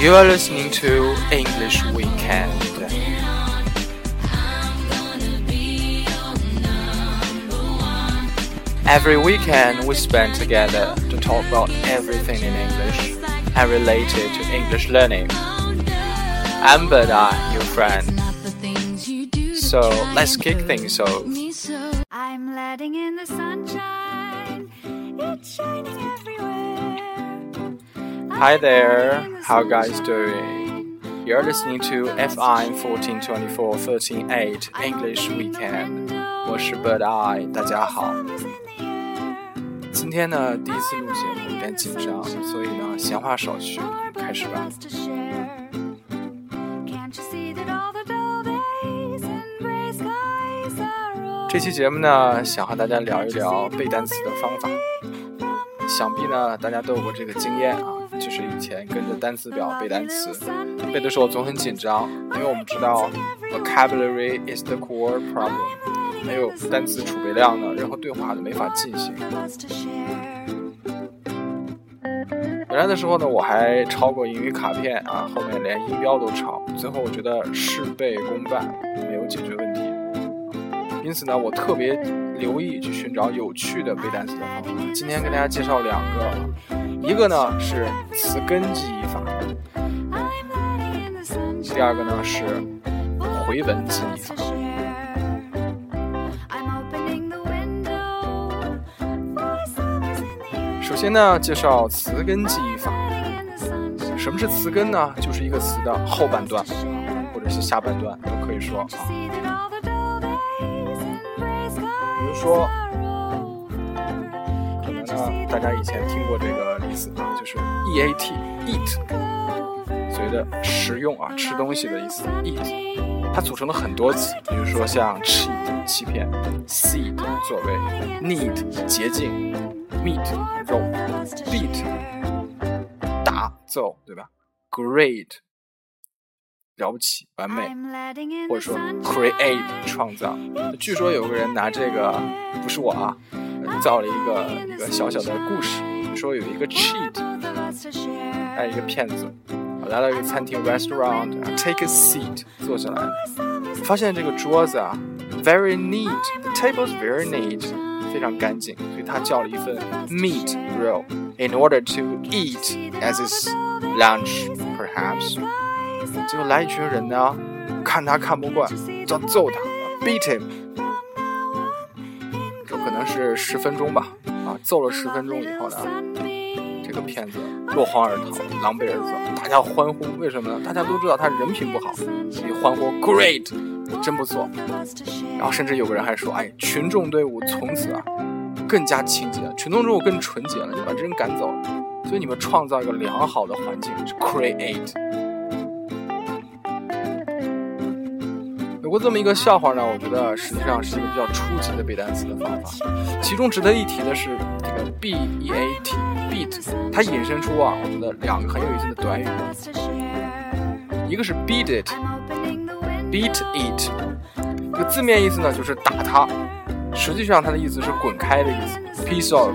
You are listening to English Weekend. Every weekend we spend together to talk about everything in English and related to English learning. I'm Beda, your friend. So let's kick things off. I'm letting in the sunshine. It's shining everywhere. Hi there, how guys doing? You're listening to FM 1424 138 English Weekend. 我是 Bird Eye，大家好。今天呢，第一次录节目，有点紧张，所以呢，闲话少叙，开始吧。这期节目呢，想和大家聊一聊背单词的方法。想必呢，大家都有过这个经验啊，前跟着单词表背单词，背的时候总很紧张，因为我们知道 vocabulary is the core problem，没有单词储备量呢，任何对话都没法进行。原来的时候呢，我还抄过英语卡片啊，后面连音标都抄，最后我觉得事倍功半，没有解决问题。因此呢，我特别留意去寻找有趣的背单词的方法。今天跟大家介绍两个，一个呢是词根记忆法，第二个呢是回文记忆法。首先呢，介绍词根记忆法。什么是词根呢？就是一个词的后半段，或者是下半段都可以说啊。说，可能呢，大家以前听过这个啊，就是 e a t eat，所谓的食用啊，吃东西的意思 eat，它组成了很多词，比如说像 cheat 欺骗，seed 作为，need 洁净，meat 肉，beat 打揍，对吧？great 了不起，完美，或者说 create 创造。据说有个人拿这个，不是我啊，造了一个一个小小的故事。说有一个 cheat，还有一个骗子，来到一个餐厅 restaurant，take a seat，坐下来，发现这个桌子啊，very neat，the table is very neat，非常干净，所以他叫了一份 meat roll，in order to eat as his lunch perhaps。结果来一群人呢，看他看不惯，就要揍他，beat him。这可能是十分钟吧， 啊，揍了十分钟以后呢，这个骗子落荒而逃，狼狈而走。大家欢呼，为什么呢？大家都知道他人品不好，所以欢呼，great，真不错。然后甚至有个人还说，哎，群众队伍从此啊更加清洁，群众队伍更纯洁了，就把这人赶走了。所以你们创造一个良好的环境，create。有过这么一个笑话呢，我觉得实际上是一个比较初级的背单词的方法。其中值得一提的是这个 b e a t beat，它引申出啊，我觉得两个很有意思的短语，一个是 beat it，beat it，这个字面意思呢就是打它，实际上它的意思是滚开的意思，piece of。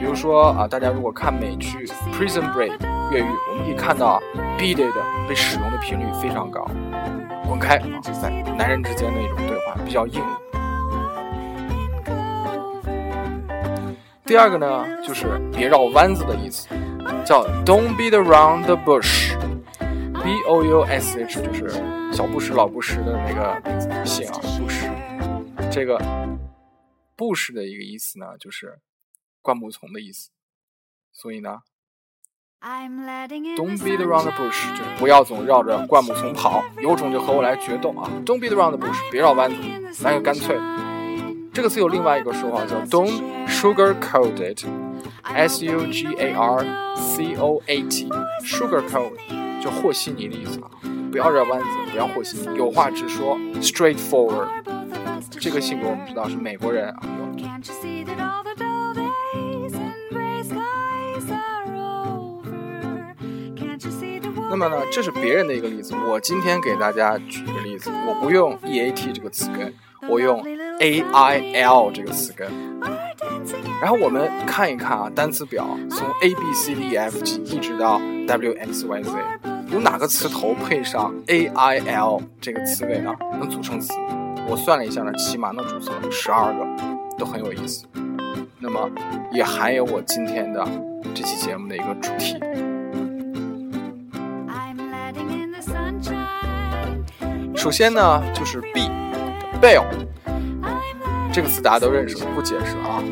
比如说啊，大家如果看美剧 Prison Break 越狱，我们可以看到，beaded 被使用的频率非常高，滚开啊，在男人之间的一种对话比较硬。第二个呢，就是别绕弯子的意思，叫 Don't beat around the bush，B O U S H 就是小布什老布什的那个姓啊，布什。这个布什的一个意思呢，就是灌木丛的意思，所以呢。Don't beat around the bush，就是不要总绕着灌木丛跑，有种就和我来决斗啊！Don't beat around the bush，别绕弯子，来个干脆。这个词有另外一个说法叫 Don't sugarcoat it，S U G A R C O A T，sugarcoat 就和稀泥的意思啊！不要绕弯子，不要和稀泥，有话直说，straightforward。这个性格我们知道是美国人啊。那么呢，这是别人的一个例子。我今天给大家举一个例子，我不用 e a t 这个词根，我用 a i l 这个词根。然后我们看一看啊，单词表从 A B C D E F G 一直到 W X Y Z，有哪个词头配上 A I L 这个词尾呢？能组成词？我算了一下呢，起码能组成十二个，都很有意思。那么也含有我今天的这期节目的一个主题。首先呢，就是 B，bell 这个词大家都认识，不解释啊。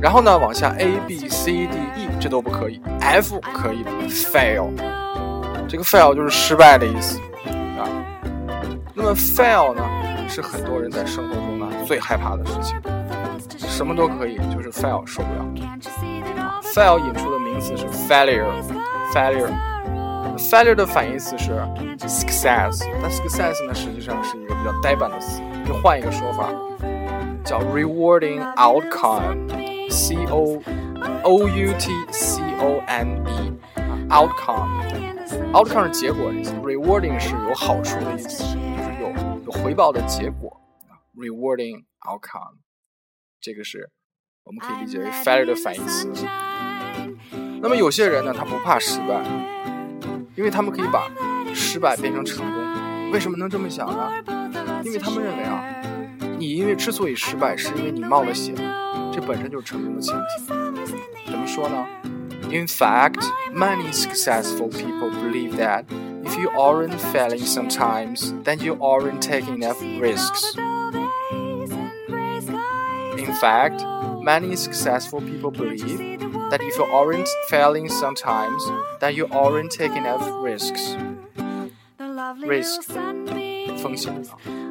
然后呢，往下 A B C D E 这都不可以，F 可以，fail 这个 fail 就是失败的意思啊。那么 fail 呢，是很多人在生活中呢最害怕的事情，什么都可以，就是 fail 受不了。fail 引出的名词是 failure，failure Failure 的反义词是 success，但 success 呢，实际上是一个比较呆板的词，就换一个说法，叫 rewarding outcome，c o o u t c o n e，outcome，outcome 是结果的意思，rewarding 是有好处的意思，就是有有回报的结果，rewarding outcome，这个是我们可以理解为 failure 的反义词。那么有些人呢，他不怕失败。因为他们可以把失败变成成功，为什么能这么想呢？因为他们认为啊，你因为之所以失败，是因为你冒了险，这本身就是成功的前提。怎么说呢？In fact, many successful people believe that if you aren't failing sometimes, then you aren't taking enough risks. In fact, many successful people believe that if you aren't failing sometimes, then you aren't taking enough risks. Risk 风险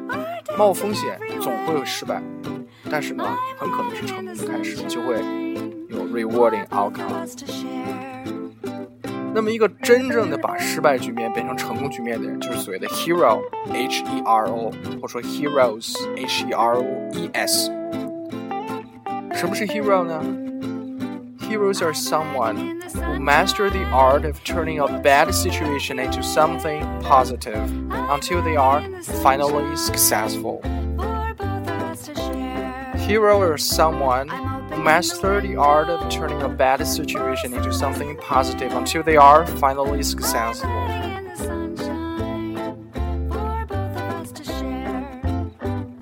啊，冒风险总会有失败，但是呢，很可能是成功的开始，就会有 rewarding outcome。那么，一个真正的把失败局面变成成功局面的人，就是所谓的 hero，H E R O，或者说 heroes，H E R O E S。 什么是 hero 呢？heroes are someone who master the art of turning a bad situation into something positive until they are finally successful. Hero are someone who master the art of turning a bad situation into something positive until they are finally successful.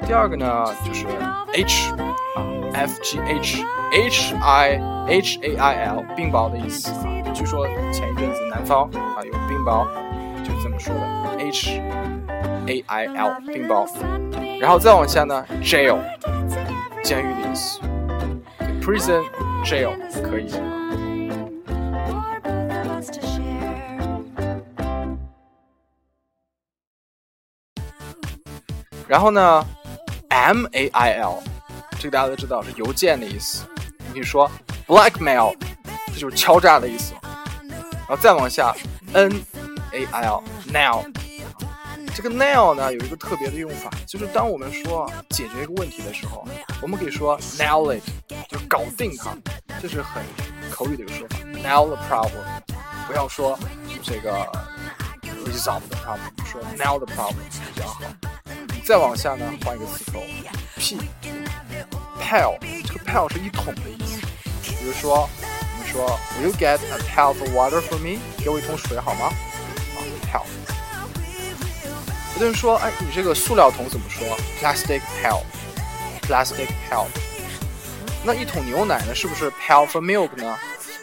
第二个呢，就是 H 啊 ，F G H H I H A I L 冰雹的意思啊。据说前一阵子南方啊有冰雹，就是这么说的 H A I L 冰雹。然后再往下呢，jail 监狱的意思，prison jail 可以。然后呢？M A I L，这个大家都知道是邮件的意思。你可以说 blackmail，这就是敲诈的意思。然后再往下，n a l nail，这个 nail 呢有一个特别的用法，就是当我们说解决一个问题的时候，我们可以说 nail it，就是搞定它，这是很口语的一个说法，nail the problem，不要说这个 resolve the problem，说 nail the problem 比较好。再往下呢，换一个词头，p pail，这个 pail 是一桶的意思。比如说，我们说，Will you get a pail of water for me？给我一桶水好吗？啊，pail。有的人说，哎，你这个塑料桶怎么说？Plastic pail，plastic pail。那一桶牛奶呢？是不是 pail for milk 呢？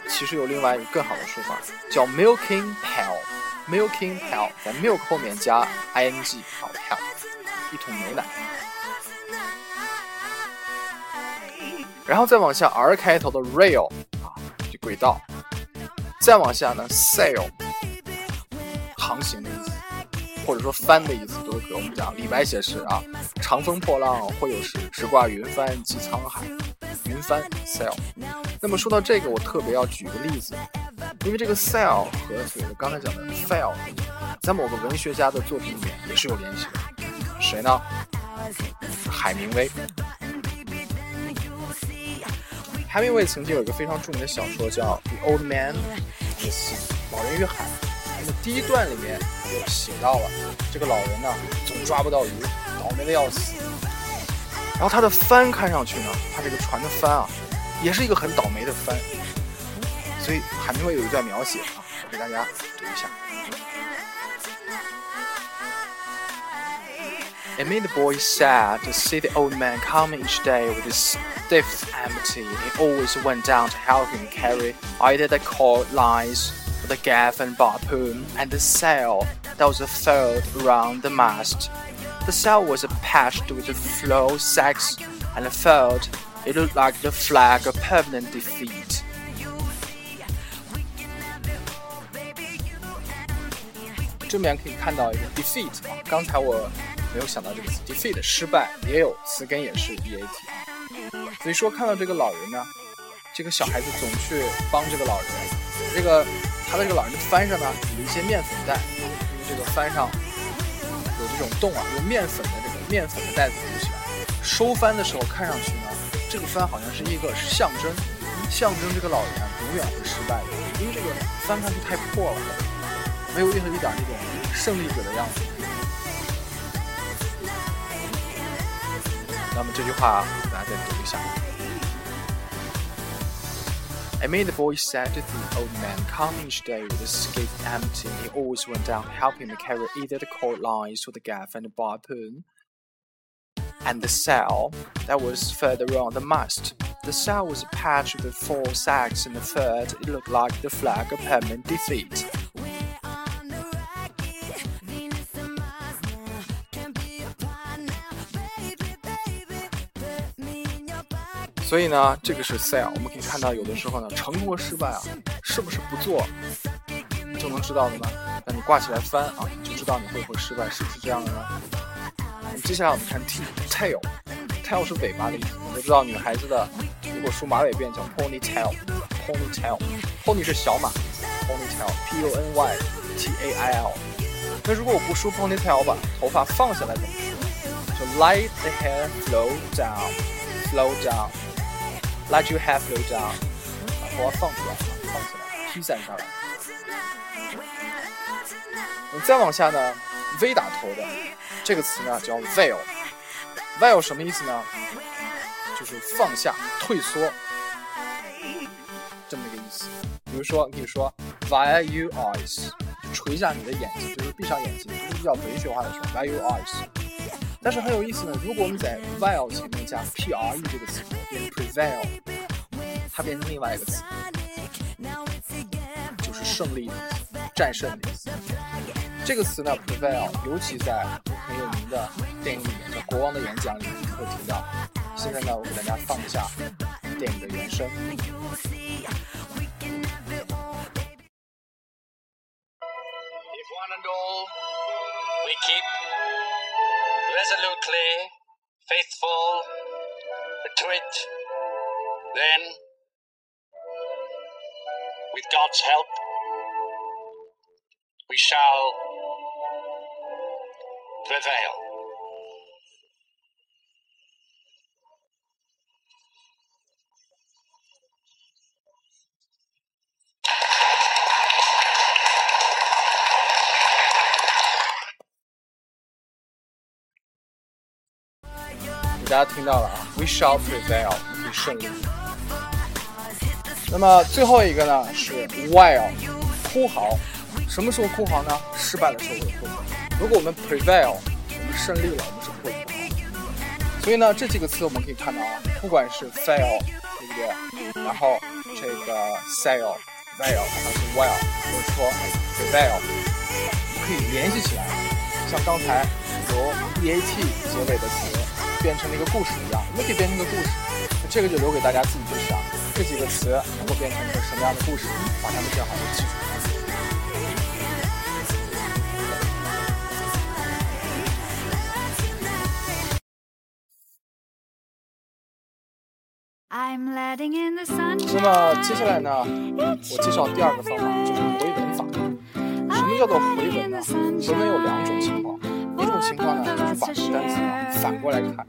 其实有另外一个更好的说法，叫 milking pail，milking pail，在 milk 后面加 ing，好，pail。一桶牛奶，然后再往下，R 开头的 rail 啊，就轨道。再往下呢，sail 航行的意思，或者说帆的意思，都可以。我们讲李白写诗啊，长风破浪会有时，直挂云帆济沧海。云帆 sail。那么说到这个，我特别要举个例子，因为这个 sail 和所谓的刚才讲的 fail，在某个文学家的作品里面也是有联系的。谁呢？海明威。海明威曾经有一个非常著名的小说叫《The Old Man and the Sea》，老人与海。那么第一段里面就写到了这个老人呢，总抓不到鱼，倒霉的要死。然后他的帆看上去呢，他这个船的帆啊，也是一个很倒霉的帆。所以海明威有一段描写啊，我给大家读一下。It made the boy sad to see the old man come each day with his stiff empty. He always went down to help him carry either the cord lines or the gaff and harpoon and the sail that was furled around the mast. The sail was patched with the flow sacks and furled. It looked like the flag of permanent defeat. 这边可以看到一个 defeat 啊，刚才我 没有想到这个 defeat 失败，也有词根也是 e a t 啊。所以说看到这个老人呢，这个小孩子总去帮这个老人，这个他的这个老人的帆上呢有一些面粉袋，因为这个帆上有这种洞啊，用面粉的这个面粉的袋子堵起来。收帆的时候看上去呢，这个帆好像是一个象征，象征这个老人永远会失败的，因为这个帆看去太破了。没有任何一点那种胜利者的样子。那么这句话，大家再读一下。I made the boy sad to see the old man come each day with his skiff empty. He always went down to help him carry either the cord lines or the gaff and the harpoon. And the sail that was further on the mast. The sail was patched with four sacks in the third. It looked like the flag of permanent defeat. 所以呢，这个是 sail，我们可以看到，有的时候呢，成功和失败啊，是不是不做就能知道的呢？那你挂起来翻啊，就知道你会不会失败，是不是这样的呢？接下来我们看 t tail，tail 是尾巴的意思。我们知道女孩子的如果梳马尾辫叫 ponytail，ponytail，pony 是小马，ponytail，p o n y t a i l。那如果我不梳 ponytail，我把头发放下来怎么说？就 let the hair flow down，flow down。Let you have flow down，把头发放出来，放起来，披散下来。再往下呢，V 打头的这个词呢叫 veil。veil 什么意思呢？就是放下、退缩这么一个意思。比如说，你说 via your eyes，垂下你的眼睛，就是闭上眼睛，这是比较文学化的说 via your eyes。但是很有意思呢，如果我们在 VILE 前面加 pre 这个词，变成 prevail，它变成另外一个词，就是胜利的，战胜的意思。这个词呢，prevail，尤其在很有名的电影里面，叫《国王的演讲》里面会提到。现在呢，我给大家放一下电影的原声。If one and all we keep resolutely faithful to it, then, with God's help, we shall prevail. 大家听到了啊，We shall prevail，我们可以胜利。那么最后一个呢是 while，哭嚎。什么时候哭嚎呢？失败的时候会哭嚎。如果我们 prevail，我们胜利了，我们是不会哭嚎。所以呢，这几个词我们可以看到啊，不管是 fail，对不对？然后这个 sail，veil，还是 while，或者说 prevail，可以联系起来，像刚才由 eat 结尾的词。变成了一个故事一样，我们可以变成一个故事，那这个就留给大家自己去想，这几个词能够变成一个什么样的故事，把它们变好的记住。那么接下来呢，我介绍第二个方法，就是回文法。什么叫做回文呢？回文有两种情况。情况呢，就是把这个单词呢反过来看，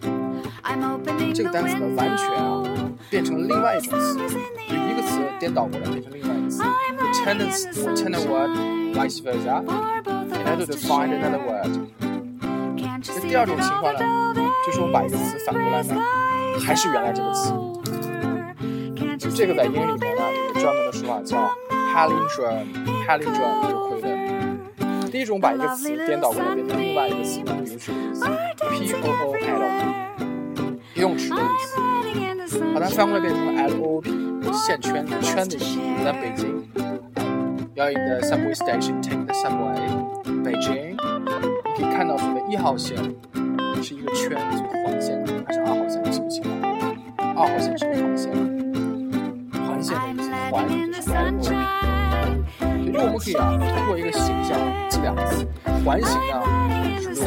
这个单词呢完全啊变成了另外一种词，就一个词颠倒过来变成另外一个词。Tenants or tenant word, vice versa, in order to find another word。那第二种情况呢，就是我们把一个词反过来呢，还是原来这个词。就这个在英语里面呢，有个专门的说法叫 palindrome，palindrome 就是回的。第一种把一个词颠倒过来变成另外一个词，比如说 p o o l 泳池的意思，把它翻过来变成了 l o p，线圈圈的意思。在北京，You're in the subway station, take the subway. 北京，你可以看到所谓一号线是一个圈，是环线还是二号线？记不清了。二号线是环线，环线的意思，环就是 L O P。所以我们可以啊，通过一个形象记两个词。环形呢是路，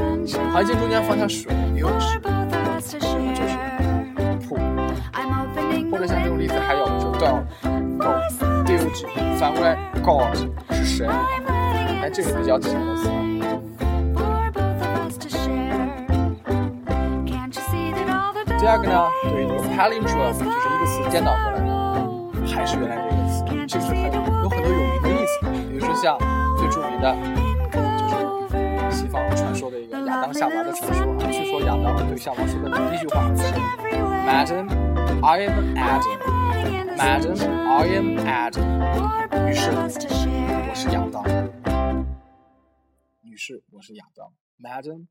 环形中间放下水，游泳池，那就是瀑布。或者像这种例子还有就 dog、狗、dude，反过来 God 是神，哎，这个比较简单的词。第二个呢，对于这个 palindrome，就是一个词颠倒过来的，还是原来这个像最著名的，就是西方传说的一个亚当夏娃的传说啊，据说亚当对夏娃说的第一句话是 Madam, I am Adam. Madam, I am Adam. 女士，我是亚当。女士，我是亚当。Madam.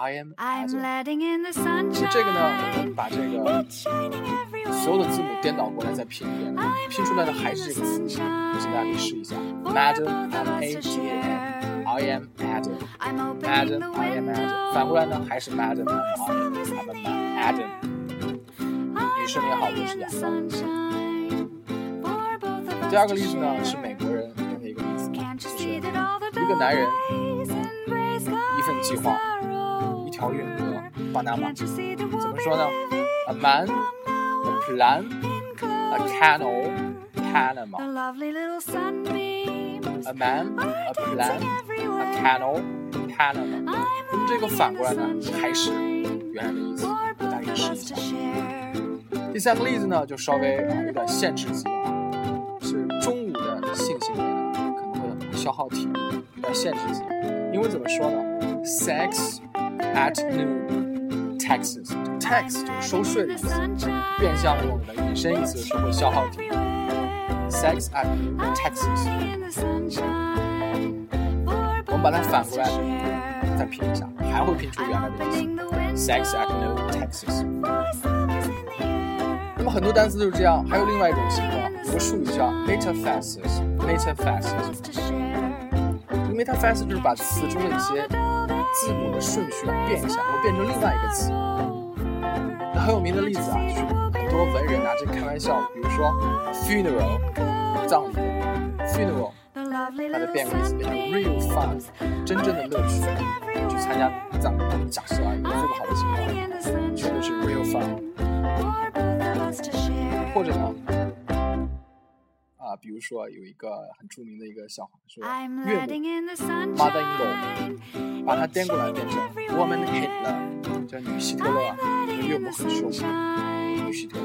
I am Adam。就这个呢，我们把这个所有的字母颠倒过来再拼一遍，拼出来的还是这个词。请大家可以试一下，Madam M A D A M I am Adam，Madam I am Adam。反过来呢，还是 Madam I am Adam。女士你好，我是亚当。第二个例子呢，是美国人用的一个例子，就是一个男人一份计划。条远河，巴拿马，怎么说呢？A man, a plan, a canal, Panama. A man, a plan, a canal, Panama. 这个反过来呢，还是原来的意思，大家试一下。第三个例子呢，就稍微啊有点限制级啊，是中午的性行为呢，可能会消耗体力，有点限制级。因为怎么说呢？Sex at noon, taxes. Tax 就是收税的意思，变相用的引申意思是会消耗体力。Sex at noon, taxes. 我们把它反过来再拼一下，还会拼出原来的意思。Sex at noon, taxes. 那么很多单词都是这样，还有另外一种情况，有个术语叫 metaphrases。metaphrases。metaphases 就是把词中的一些字母的顺序啊变一下，会变成另外一个词。那很有名的例子啊，就是很多文人拿这开玩笑，比如说 funeral 葬礼，funeral，它的变个意思变成 real fun，真正的乐趣，去参加葬礼。假设啊，一个最不好的情况，全都是 real fun，或者呢？啊，比如说有一个很著名的一个笑话，说岳母 mother-in-law 把它颠过来变成 woman Hitler，叫女希特勒啊，岳母很凶，女希特勒。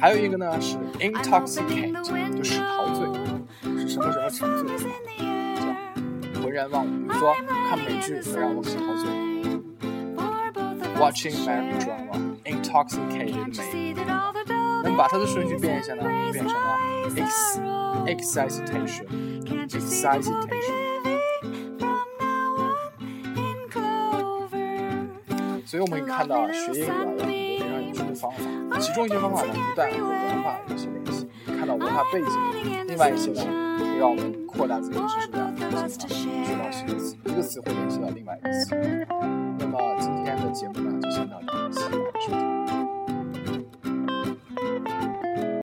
还有一个呢是 intoxicate，就是陶醉，是什么什么沉醉，叫浑然忘我。比如说看美剧会让我很陶醉，watching melodrama，intoxicated me。那么把它的顺序变一下呢，变成了 ex excitation excitation。所以我们可以看到，学英语啊有很多非常有趣的方法，其中一些方法呢不但和文化有些联系，看到文化背景；另外一些呢，会让我们扩大自己的知识量，进而学到新的词，一个词会联系到另外一个词。那么今天的节目呢，就先到这。